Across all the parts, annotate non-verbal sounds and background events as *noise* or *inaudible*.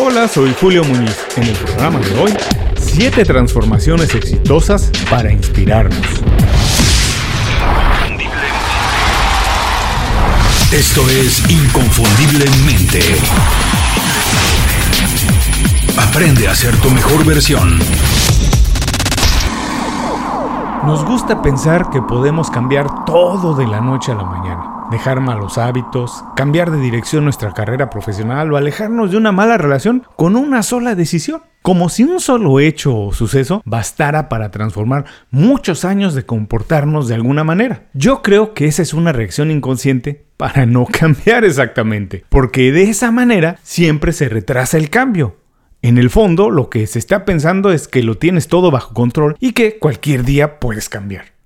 Hola, soy Julio Muñiz. En el programa de hoy, 7 transformaciones exitosas para inspirarnos. Esto es Inconfundiblemente. Aprende a ser tu mejor versión. Nos gusta pensar que podemos cambiar todo de la noche a la mañana. Dejar malos hábitos, cambiar de dirección nuestra carrera profesional o alejarnos de una mala relación con una sola decisión. Como si un solo hecho o suceso bastara para transformar muchos años de comportarnos de alguna manera. Yo creo que esa es una reacción inconsciente para no *laughs* cambiar exactamente, porque de esa manera siempre se retrasa el cambio. En el fondo, lo que se está pensando es que lo tienes todo bajo control y que cualquier día puedes cambiar.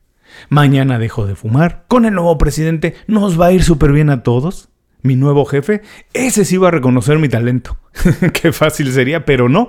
Mañana dejo de fumar. Con el nuevo presidente nos va a ir súper bien a todos. Mi nuevo jefe, ese sí va a reconocer mi talento. *laughs* Qué fácil sería, pero no.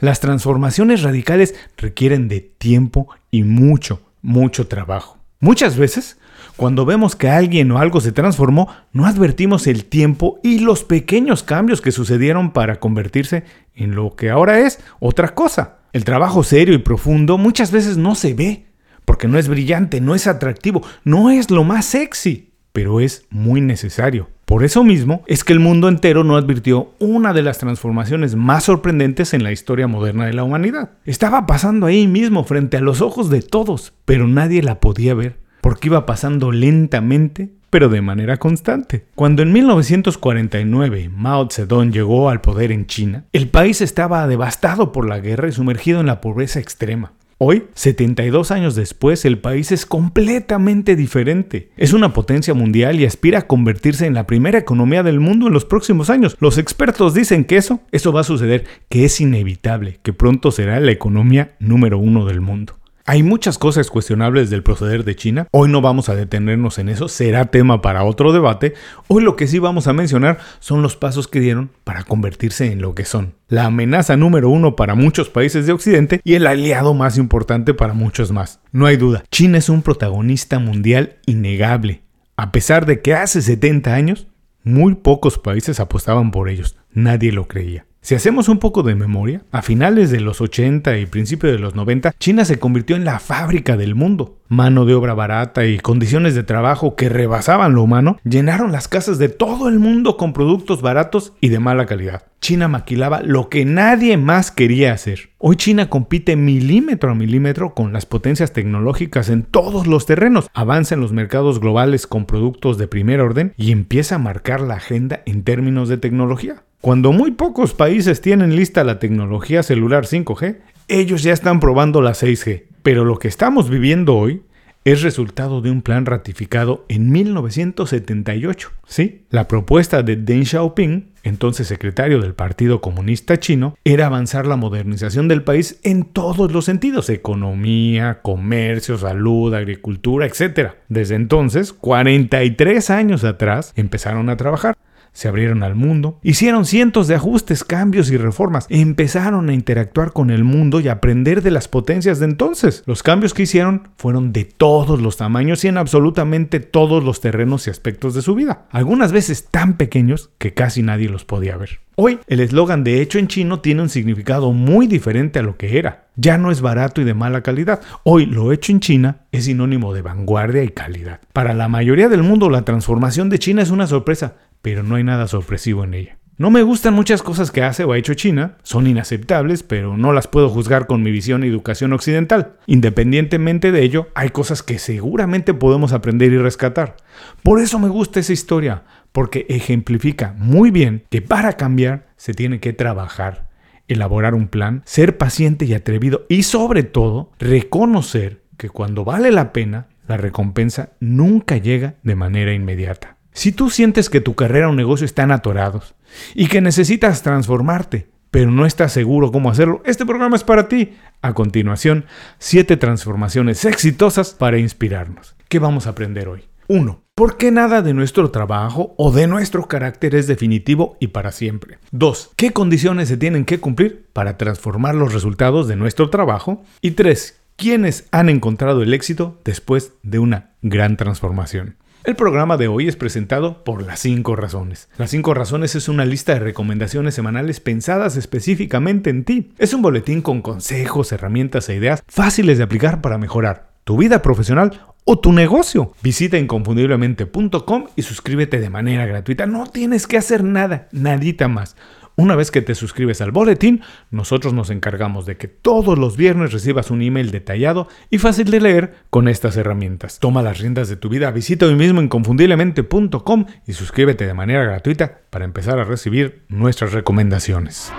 Las transformaciones radicales requieren de tiempo y mucho, mucho trabajo. Muchas veces cuando vemos que alguien o algo se transformó, no advertimos el tiempo y los pequeños cambios que sucedieron para convertirse en lo que ahora es otra cosa. El trabajo serio y profundo muchas veces no se ve, porque no es brillante, no es atractivo, no es lo más sexy, pero es muy necesario. Por eso mismo es que el mundo entero no advirtió una de las transformaciones más sorprendentes en la historia moderna de la humanidad. Estaba pasando ahí mismo frente a los ojos de todos, pero nadie la podía ver porque iba pasando lentamente, pero de manera constante. Cuando en 1949 Mao Zedong llegó al poder en China, el país estaba devastado por la guerra y sumergido en la pobreza extrema. Hoy, 72 años después, el país es completamente diferente. Es una potencia mundial y aspira a convertirse en la primera economía del mundo en los próximos años. Los expertos dicen que eso, eso va a suceder, que es inevitable, que pronto será la economía número uno del mundo. Hay muchas cosas cuestionables del proceder de China. Hoy no vamos a detenernos en eso, será tema para otro debate. Hoy lo que sí vamos a mencionar son los pasos que dieron para convertirse en lo que son. La amenaza número uno para muchos países de Occidente y el aliado más importante para muchos más. No hay duda, China es un protagonista mundial innegable. A pesar de que hace 70 años, muy pocos países apostaban por ellos. Nadie lo creía. Si hacemos un poco de memoria, a finales de los 80 y principios de los 90, China se convirtió en la fábrica del mundo. Mano de obra barata y condiciones de trabajo que rebasaban lo humano llenaron las casas de todo el mundo con productos baratos y de mala calidad. China maquilaba lo que nadie más quería hacer. Hoy China compite milímetro a milímetro con las potencias tecnológicas en todos los terrenos, avanza en los mercados globales con productos de primer orden y empieza a marcar la agenda en términos de tecnología. Cuando muy pocos países tienen lista la tecnología celular 5G, ellos ya están probando la 6G. Pero lo que estamos viviendo hoy es resultado de un plan ratificado en 1978. Sí, la propuesta de Deng Xiaoping, entonces secretario del Partido Comunista Chino, era avanzar la modernización del país en todos los sentidos, economía, comercio, salud, agricultura, etc. Desde entonces, 43 años atrás, empezaron a trabajar se abrieron al mundo, hicieron cientos de ajustes, cambios y reformas, empezaron a interactuar con el mundo y aprender de las potencias de entonces. Los cambios que hicieron fueron de todos los tamaños y en absolutamente todos los terrenos y aspectos de su vida, algunas veces tan pequeños que casi nadie los podía ver. Hoy, el eslogan de hecho en chino tiene un significado muy diferente a lo que era. Ya no es barato y de mala calidad. Hoy, lo hecho en China es sinónimo de vanguardia y calidad. Para la mayoría del mundo, la transformación de China es una sorpresa, pero no hay nada sorpresivo en ella. No me gustan muchas cosas que hace o ha hecho China, son inaceptables, pero no las puedo juzgar con mi visión y educación occidental. Independientemente de ello, hay cosas que seguramente podemos aprender y rescatar. Por eso me gusta esa historia, porque ejemplifica muy bien que para cambiar se tiene que trabajar, elaborar un plan, ser paciente y atrevido y sobre todo reconocer que cuando vale la pena, la recompensa nunca llega de manera inmediata. Si tú sientes que tu carrera o negocio están atorados y que necesitas transformarte, pero no estás seguro cómo hacerlo, este programa es para ti. A continuación, 7 transformaciones exitosas para inspirarnos. ¿Qué vamos a aprender hoy? 1. ¿Por qué nada de nuestro trabajo o de nuestro carácter es definitivo y para siempre? 2. ¿Qué condiciones se tienen que cumplir para transformar los resultados de nuestro trabajo? Y 3. ¿Quiénes han encontrado el éxito después de una gran transformación? El programa de hoy es presentado por Las 5 Razones. Las 5 Razones es una lista de recomendaciones semanales pensadas específicamente en ti. Es un boletín con consejos, herramientas e ideas fáciles de aplicar para mejorar tu vida profesional o tu negocio. Visita inconfundiblemente.com y suscríbete de manera gratuita. No tienes que hacer nada, nadita más. Una vez que te suscribes al boletín, nosotros nos encargamos de que todos los viernes recibas un email detallado y fácil de leer con estas herramientas. Toma las riendas de tu vida, visita hoy mismo inconfundiblemente.com y suscríbete de manera gratuita para empezar a recibir nuestras recomendaciones.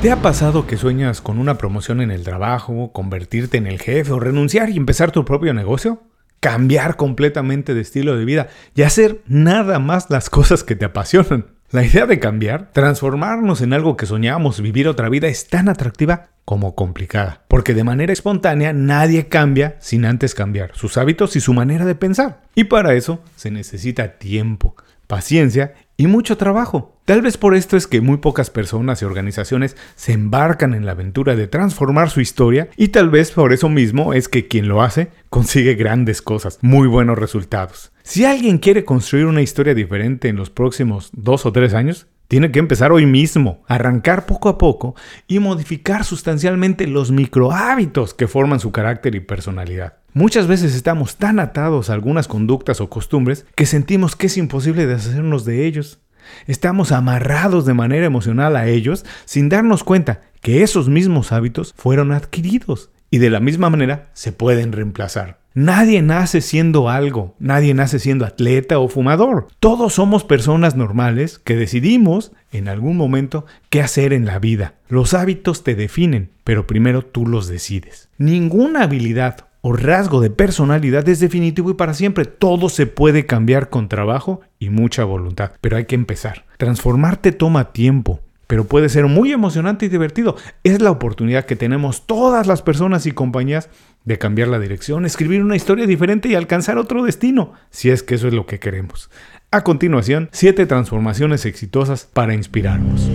¿Te ha pasado que sueñas con una promoción en el trabajo, convertirte en el jefe o renunciar y empezar tu propio negocio? Cambiar completamente de estilo de vida y hacer nada más las cosas que te apasionan. La idea de cambiar, transformarnos en algo que soñamos, vivir otra vida, es tan atractiva como complicada. Porque de manera espontánea nadie cambia sin antes cambiar sus hábitos y su manera de pensar. Y para eso se necesita tiempo, paciencia y mucho trabajo. Tal vez por esto es que muy pocas personas y organizaciones se embarcan en la aventura de transformar su historia y tal vez por eso mismo es que quien lo hace consigue grandes cosas, muy buenos resultados. Si alguien quiere construir una historia diferente en los próximos dos o tres años, tiene que empezar hoy mismo, arrancar poco a poco y modificar sustancialmente los microhábitos que forman su carácter y personalidad. Muchas veces estamos tan atados a algunas conductas o costumbres que sentimos que es imposible deshacernos de ellos. Estamos amarrados de manera emocional a ellos sin darnos cuenta que esos mismos hábitos fueron adquiridos y de la misma manera se pueden reemplazar. Nadie nace siendo algo, nadie nace siendo atleta o fumador. Todos somos personas normales que decidimos en algún momento qué hacer en la vida. Los hábitos te definen, pero primero tú los decides. Ninguna habilidad o rasgo de personalidad es definitivo y para siempre. Todo se puede cambiar con trabajo y mucha voluntad, pero hay que empezar. Transformarte toma tiempo, pero puede ser muy emocionante y divertido. Es la oportunidad que tenemos todas las personas y compañías de cambiar la dirección, escribir una historia diferente y alcanzar otro destino, si es que eso es lo que queremos. A continuación, 7 transformaciones exitosas para inspirarnos.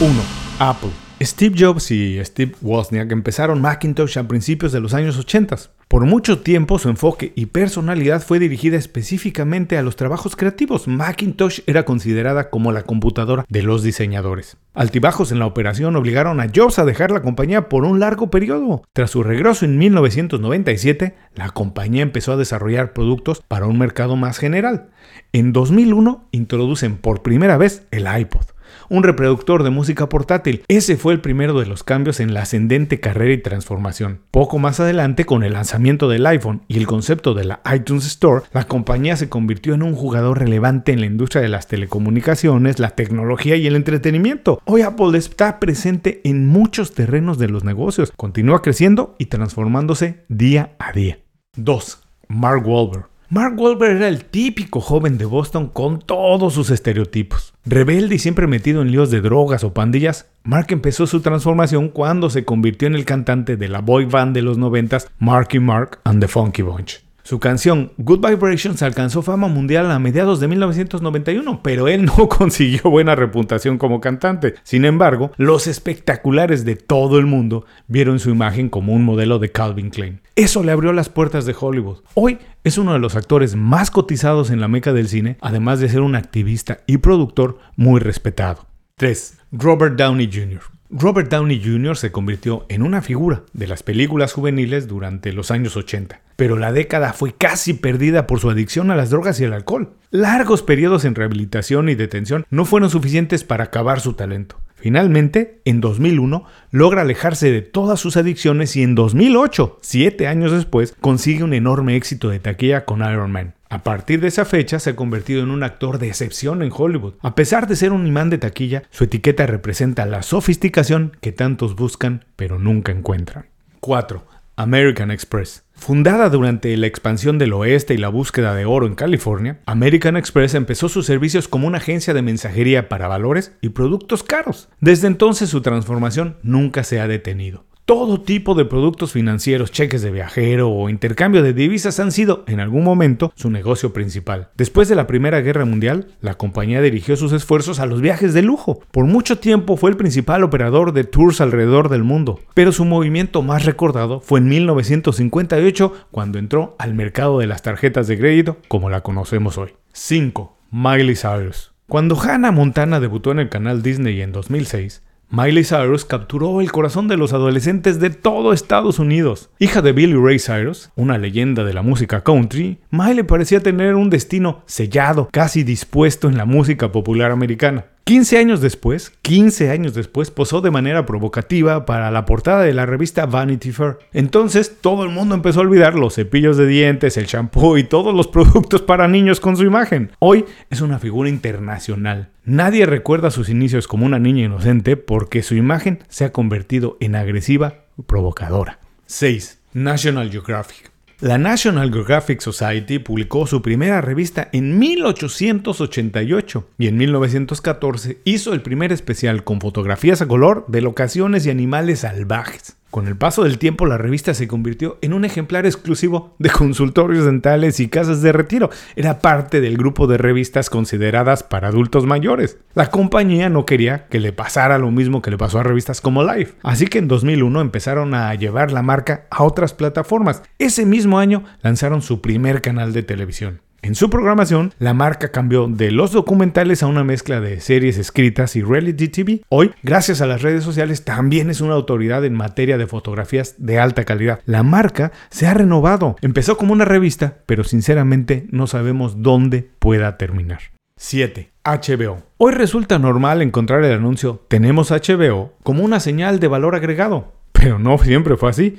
1. Apple. Steve Jobs y Steve Wozniak empezaron Macintosh a principios de los años 80. Por mucho tiempo su enfoque y personalidad fue dirigida específicamente a los trabajos creativos. Macintosh era considerada como la computadora de los diseñadores. Altibajos en la operación obligaron a Jobs a dejar la compañía por un largo periodo. Tras su regreso en 1997, la compañía empezó a desarrollar productos para un mercado más general. En 2001 introducen por primera vez el iPod un reproductor de música portátil. Ese fue el primero de los cambios en la ascendente carrera y transformación. Poco más adelante, con el lanzamiento del iPhone y el concepto de la iTunes Store, la compañía se convirtió en un jugador relevante en la industria de las telecomunicaciones, la tecnología y el entretenimiento. Hoy Apple está presente en muchos terrenos de los negocios, continúa creciendo y transformándose día a día. 2. Mark Wahlberg. Mark Wahlberg era el típico joven de Boston con todos sus estereotipos. Rebelde y siempre metido en líos de drogas o pandillas, Mark empezó su transformación cuando se convirtió en el cantante de la boy band de los noventas Marky Mark and the Funky Bunch. Su canción Good Vibrations alcanzó fama mundial a mediados de 1991, pero él no *laughs* consiguió buena reputación como cantante. Sin embargo, los espectaculares de todo el mundo vieron su imagen como un modelo de Calvin Klein. Eso le abrió las puertas de Hollywood. Hoy es uno de los actores más cotizados en la meca del cine, además de ser un activista y productor muy respetado. 3. Robert Downey Jr. Robert Downey Jr. se convirtió en una figura de las películas juveniles durante los años 80, pero la década fue casi perdida por su adicción a las drogas y el alcohol. Largos periodos en rehabilitación y detención no fueron suficientes para acabar su talento. Finalmente, en 2001, logra alejarse de todas sus adicciones y en 2008, siete años después, consigue un enorme éxito de taquilla con Iron Man. A partir de esa fecha se ha convertido en un actor de excepción en Hollywood. A pesar de ser un imán de taquilla, su etiqueta representa la sofisticación que tantos buscan pero nunca encuentran. 4. American Express. Fundada durante la expansión del oeste y la búsqueda de oro en California, American Express empezó sus servicios como una agencia de mensajería para valores y productos caros. Desde entonces su transformación nunca se ha detenido. Todo tipo de productos financieros, cheques de viajero o intercambio de divisas han sido, en algún momento, su negocio principal. Después de la Primera Guerra Mundial, la compañía dirigió sus esfuerzos a los viajes de lujo. Por mucho tiempo fue el principal operador de tours alrededor del mundo, pero su movimiento más recordado fue en 1958 cuando entró al mercado de las tarjetas de crédito como la conocemos hoy. 5. Miley Cyrus. Cuando Hannah Montana debutó en el canal Disney en 2006, Miley Cyrus capturó el corazón de los adolescentes de todo Estados Unidos. Hija de Billy Ray Cyrus, una leyenda de la música country, Miley parecía tener un destino sellado, casi dispuesto en la música popular americana. 15 años después, 15 años después, posó de manera provocativa para la portada de la revista Vanity Fair. Entonces todo el mundo empezó a olvidar los cepillos de dientes, el shampoo y todos los *laughs* productos para niños con su imagen. Hoy es una figura internacional. Nadie recuerda sus inicios como una niña inocente porque su imagen se ha convertido en agresiva provocadora. 6. National Geographic. La National Geographic Society publicó su primera revista en 1888 y en 1914 hizo el primer especial con fotografías a color de locaciones y animales salvajes. Con el paso del tiempo, la revista se convirtió en un ejemplar exclusivo de consultorios dentales y casas de retiro. Era parte del grupo de revistas consideradas para adultos mayores. La compañía no quería que le pasara lo mismo que le pasó a revistas como Life. Así que en 2001 empezaron a llevar la marca a otras plataformas. Ese mismo año lanzaron su primer canal de televisión. En su programación, la marca cambió de los documentales a una mezcla de series escritas y reality TV. Hoy, gracias a las redes sociales, también es una autoridad en materia de fotografías de alta calidad. La marca se ha renovado. Empezó como una revista, pero sinceramente no sabemos dónde pueda terminar. 7. HBO. Hoy resulta normal encontrar el anuncio Tenemos HBO como una señal de valor agregado, pero no siempre fue así.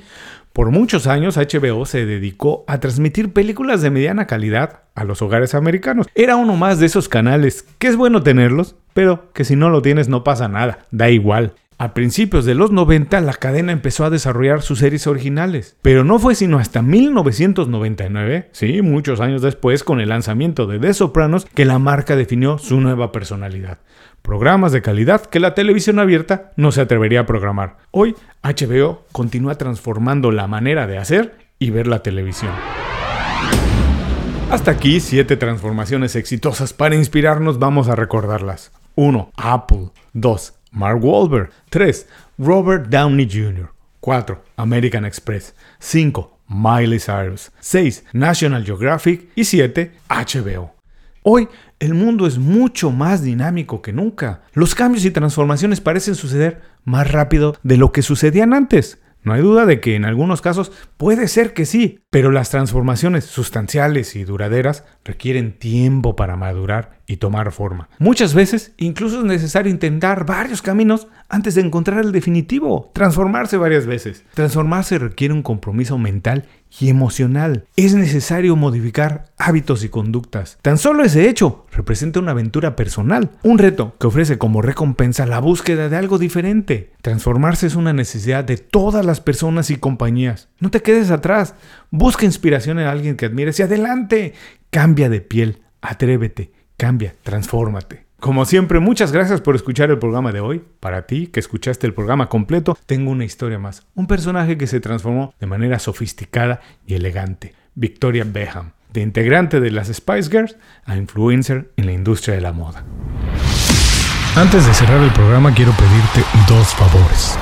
Por muchos años HBO se dedicó a transmitir películas de mediana calidad a los hogares americanos. Era uno más de esos canales que es bueno tenerlos, pero que si no lo tienes no pasa nada, da igual. A principios de los 90 la cadena empezó a desarrollar sus series originales, pero no fue sino hasta 1999, sí, muchos años después, con el lanzamiento de The Sopranos, que la marca definió su nueva personalidad. Programas de calidad que la televisión abierta no se atrevería a programar. Hoy HBO continúa transformando la manera de hacer y ver la televisión. Hasta aquí 7 transformaciones exitosas. Para inspirarnos vamos a recordarlas. 1. Apple. 2. Mark Wahlberg. 3. Robert Downey Jr. 4. American Express. 5. Miley Cyrus. 6. National Geographic. Y 7. HBO. Hoy el mundo es mucho más dinámico que nunca. Los cambios y transformaciones parecen suceder más rápido de lo que sucedían antes. No hay duda de que en algunos casos puede ser que sí, pero las transformaciones sustanciales y duraderas requieren tiempo para madurar y tomar forma. Muchas veces incluso es necesario intentar varios caminos antes de encontrar el definitivo, transformarse varias veces. Transformarse requiere un compromiso mental y emocional. Es necesario modificar hábitos y conductas. Tan solo ese hecho representa una aventura personal, un reto que ofrece como recompensa la búsqueda de algo diferente. Transformarse es una necesidad de todas las personas y compañías. No te quedes atrás, busca inspiración en alguien que admires y adelante. Cambia de piel, atrévete, cambia, transfórmate. Como siempre, muchas gracias por escuchar el programa de hoy. Para ti, que escuchaste el programa completo, tengo una historia más. Un personaje que se transformó de manera sofisticada y elegante. Victoria Beham, de integrante de las Spice Girls a influencer en la industria de la moda. Antes de cerrar el programa, quiero pedirte dos favores.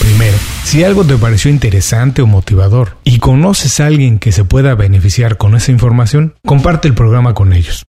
Primero, si algo te pareció interesante o motivador y conoces a alguien que se pueda beneficiar con esa información, comparte el programa con ellos.